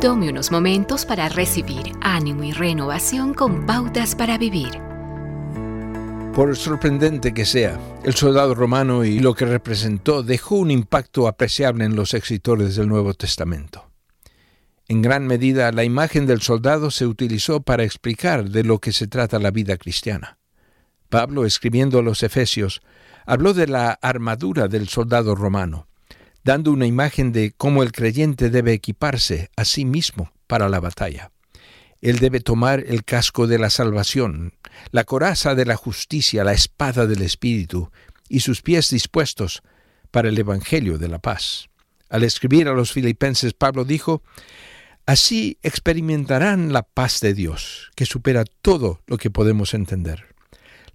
Tome unos momentos para recibir ánimo y renovación con pautas para vivir. Por sorprendente que sea, el soldado romano y lo que representó dejó un impacto apreciable en los escritores del Nuevo Testamento. En gran medida, la imagen del soldado se utilizó para explicar de lo que se trata la vida cristiana. Pablo, escribiendo a los Efesios, habló de la armadura del soldado romano, dando una imagen de cómo el creyente debe equiparse a sí mismo para la batalla. Él debe tomar el casco de la salvación, la coraza de la justicia, la espada del Espíritu, y sus pies dispuestos para el Evangelio de la paz. Al escribir a los filipenses, Pablo dijo, Así experimentarán la paz de Dios, que supera todo lo que podemos entender.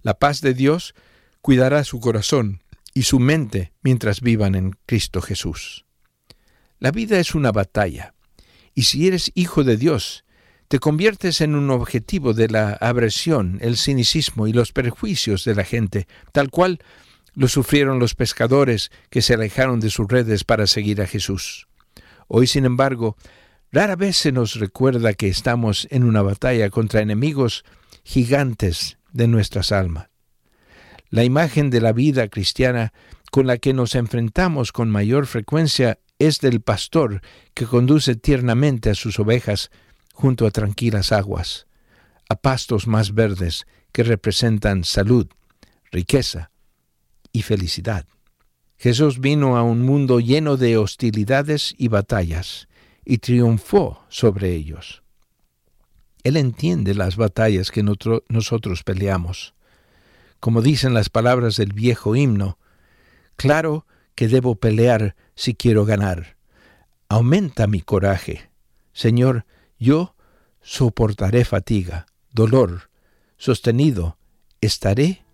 La paz de Dios cuidará su corazón y su mente mientras vivan en Cristo Jesús. La vida es una batalla, y si eres hijo de Dios, te conviertes en un objetivo de la aversión, el cinicismo y los perjuicios de la gente, tal cual lo sufrieron los pescadores que se alejaron de sus redes para seguir a Jesús. Hoy, sin embargo, rara vez se nos recuerda que estamos en una batalla contra enemigos gigantes de nuestras almas. La imagen de la vida cristiana con la que nos enfrentamos con mayor frecuencia es del pastor que conduce tiernamente a sus ovejas junto a tranquilas aguas, a pastos más verdes que representan salud, riqueza y felicidad. Jesús vino a un mundo lleno de hostilidades y batallas y triunfó sobre ellos. Él entiende las batallas que nosotros peleamos como dicen las palabras del viejo himno, claro que debo pelear si quiero ganar. Aumenta mi coraje. Señor, yo soportaré fatiga, dolor, sostenido, estaré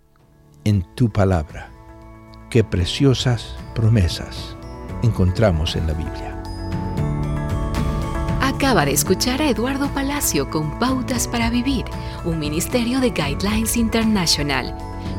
en tu palabra. Qué preciosas promesas encontramos en la Biblia. Acaba de escuchar a Eduardo Palacio con Pautas para Vivir, un ministerio de Guidelines International.